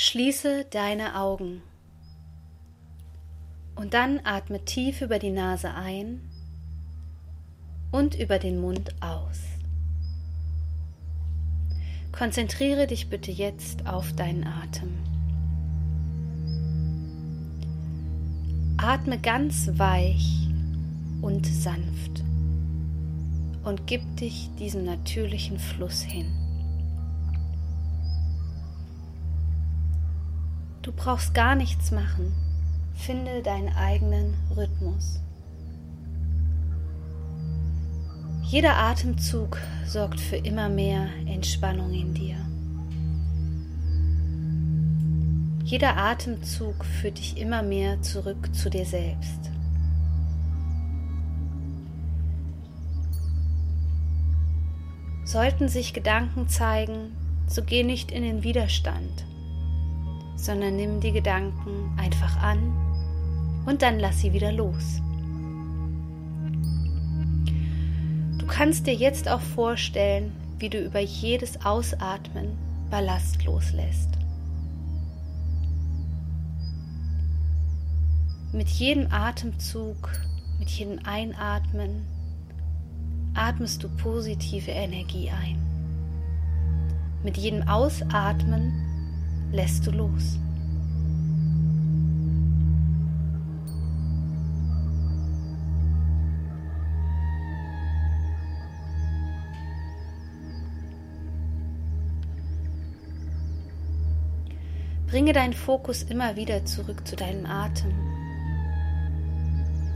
Schließe deine Augen und dann atme tief über die Nase ein und über den Mund aus. Konzentriere dich bitte jetzt auf deinen Atem. Atme ganz weich und sanft und gib dich diesem natürlichen Fluss hin. Du brauchst gar nichts machen. Finde deinen eigenen Rhythmus. Jeder Atemzug sorgt für immer mehr Entspannung in dir. Jeder Atemzug führt dich immer mehr zurück zu dir selbst. Sollten sich Gedanken zeigen, so geh nicht in den Widerstand, sondern nimm die Gedanken einfach an und dann lass sie wieder los. Du kannst dir jetzt auch vorstellen, wie du über jedes Ausatmen Ballast loslässt. Mit jedem Atemzug, mit jedem Einatmen atmest du positive Energie ein. Mit jedem Ausatmen lässt du los. Bringe deinen Fokus immer wieder zurück zu deinem Atem.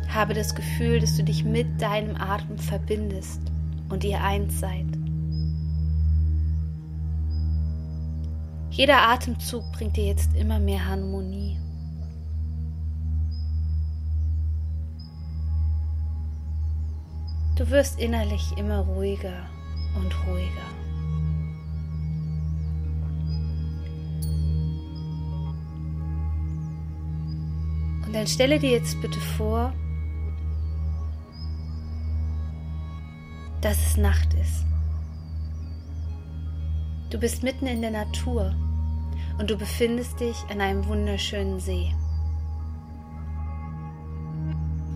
Habe das Gefühl, dass du dich mit deinem Atem verbindest und ihr eins seid. Jeder Atemzug bringt dir jetzt immer mehr Harmonie. Du wirst innerlich immer ruhiger und ruhiger. Und dann stelle dir jetzt bitte vor, dass es Nacht ist. Du bist mitten in der Natur und du befindest dich an einem wunderschönen See.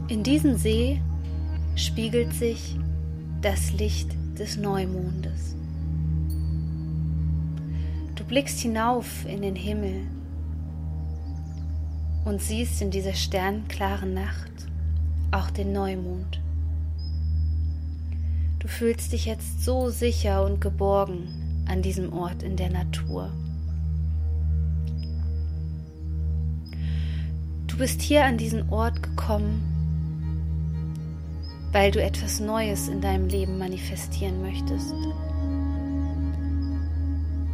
In diesem See spiegelt sich das Licht des Neumondes. Du blickst hinauf in den Himmel und siehst in dieser sternklaren Nacht auch den Neumond. Du fühlst dich jetzt so sicher und geborgen an diesem Ort in der Natur. Du bist hier an diesen Ort gekommen, weil du etwas Neues in deinem Leben manifestieren möchtest.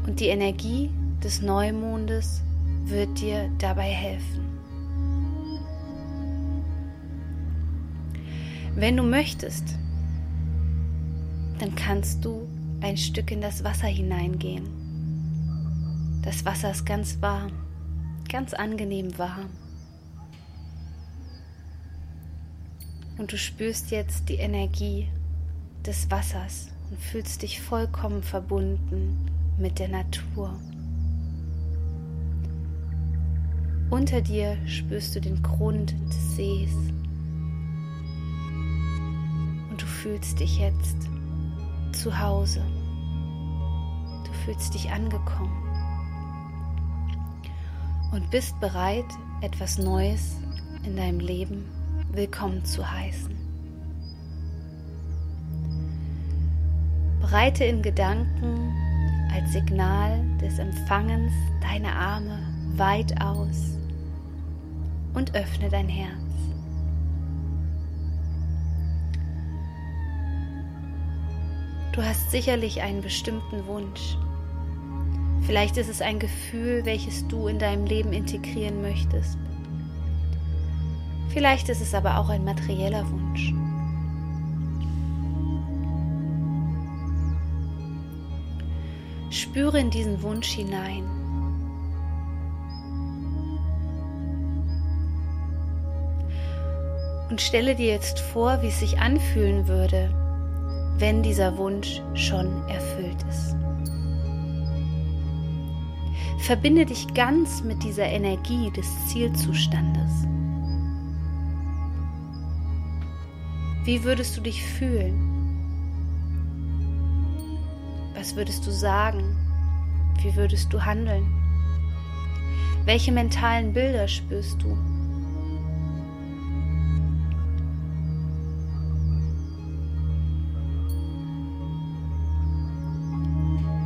Und die Energie des Neumondes wird dir dabei helfen. Wenn du möchtest, dann kannst du ein Stück in das Wasser hineingehen. Das Wasser ist ganz warm, ganz angenehm warm. Und du spürst jetzt die Energie des Wassers und fühlst dich vollkommen verbunden mit der Natur. Unter dir spürst du den Grund des Sees. Und du fühlst dich jetzt zu Hause. Du fühlst dich angekommen und bist bereit, etwas Neues in deinem Leben willkommen zu heißen. Breite in Gedanken als Signal des Empfangens deine Arme weit aus und öffne dein Herz. Du hast sicherlich einen bestimmten Wunsch. Vielleicht ist es ein Gefühl, welches du in deinem Leben integrieren möchtest. Vielleicht ist es aber auch ein materieller Wunsch. Spüre in diesen Wunsch hinein. Und stelle dir jetzt vor, wie es sich anfühlen würde, wenn dieser Wunsch schon erfüllt ist. Verbinde dich ganz mit dieser Energie des Zielzustandes. Wie würdest du dich fühlen? Was würdest du sagen? Wie würdest du handeln? Welche mentalen Bilder spürst du?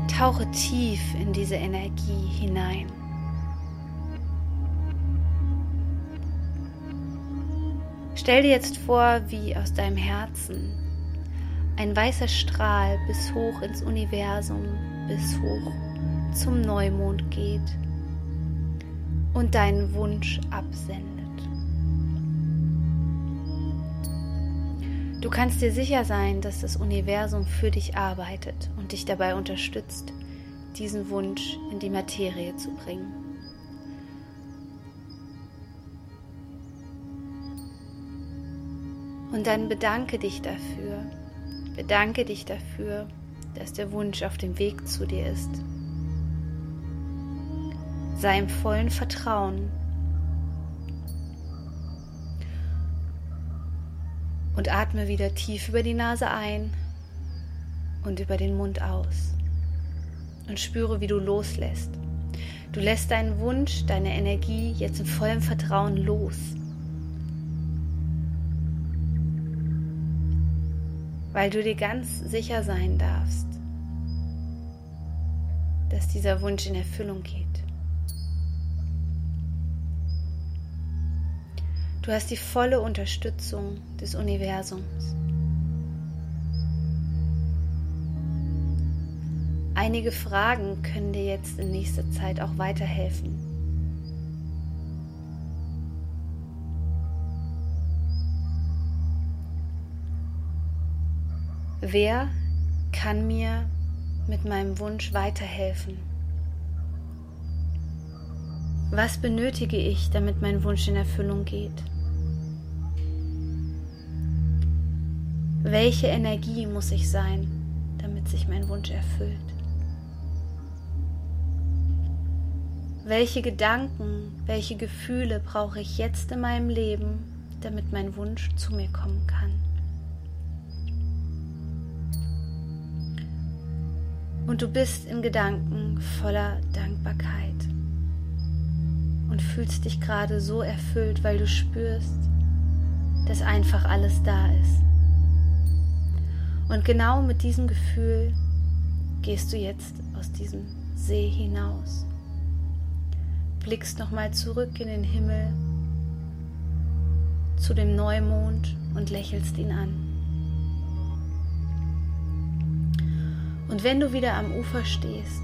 Tauche tief in diese Energie hinein. Stell dir jetzt vor, wie aus deinem Herzen ein weißer Strahl bis hoch ins Universum, bis hoch zum Neumond geht und deinen Wunsch absendet. Du kannst dir sicher sein, dass das Universum für dich arbeitet und dich dabei unterstützt, diesen Wunsch in die Materie zu bringen. Und dann bedanke dich dafür, bedanke dich dafür, dass der Wunsch auf dem Weg zu dir ist. Sei im vollen Vertrauen, Und atme wieder tief über die Nase ein und über den Mund aus. Und spüre, wie du loslässt. Du lässt deinen Wunsch, deine Energie jetzt in vollem Vertrauen los. Weil du dir ganz sicher sein darfst, dass dieser Wunsch in Erfüllung geht. Du hast die volle Unterstützung des Universums. Einige Fragen können dir jetzt in nächster Zeit auch weiterhelfen. Wer kann mir mit meinem Wunsch weiterhelfen? Was benötige ich, damit mein Wunsch in Erfüllung geht? Welche Energie muss ich sein, damit sich mein Wunsch erfüllt? Welche Gedanken, welche Gefühle brauche ich jetzt in meinem Leben, damit mein Wunsch zu mir kommen kann? Und du bist in Gedanken voller Dankbarkeit und fühlst dich gerade so erfüllt, weil du spürst, dass einfach alles da ist. Und genau mit diesem Gefühl gehst du jetzt aus diesem See hinaus. Blickst nochmal zurück in den Himmel zu dem Neumond und lächelst ihn an. Und wenn du wieder am Ufer stehst,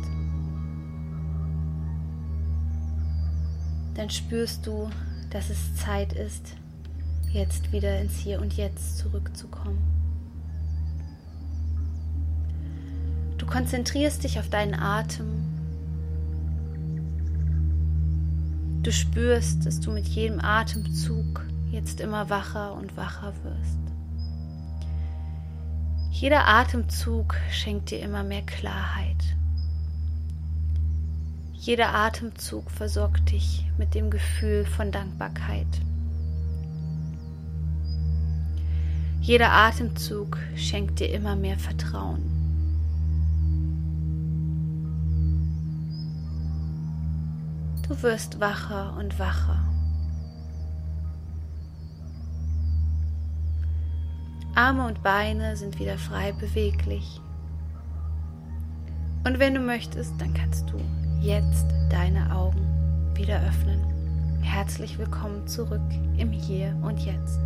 dann spürst du, dass es Zeit ist, jetzt wieder ins Hier und Jetzt zurückzukommen. konzentrierst dich auf deinen Atem. Du spürst, dass du mit jedem Atemzug jetzt immer wacher und wacher wirst. Jeder Atemzug schenkt dir immer mehr Klarheit. Jeder Atemzug versorgt dich mit dem Gefühl von Dankbarkeit. Jeder Atemzug schenkt dir immer mehr Vertrauen. Du wirst wacher und wacher. Arme und Beine sind wieder frei beweglich. Und wenn du möchtest, dann kannst du jetzt deine Augen wieder öffnen. Herzlich willkommen zurück im Hier und Jetzt.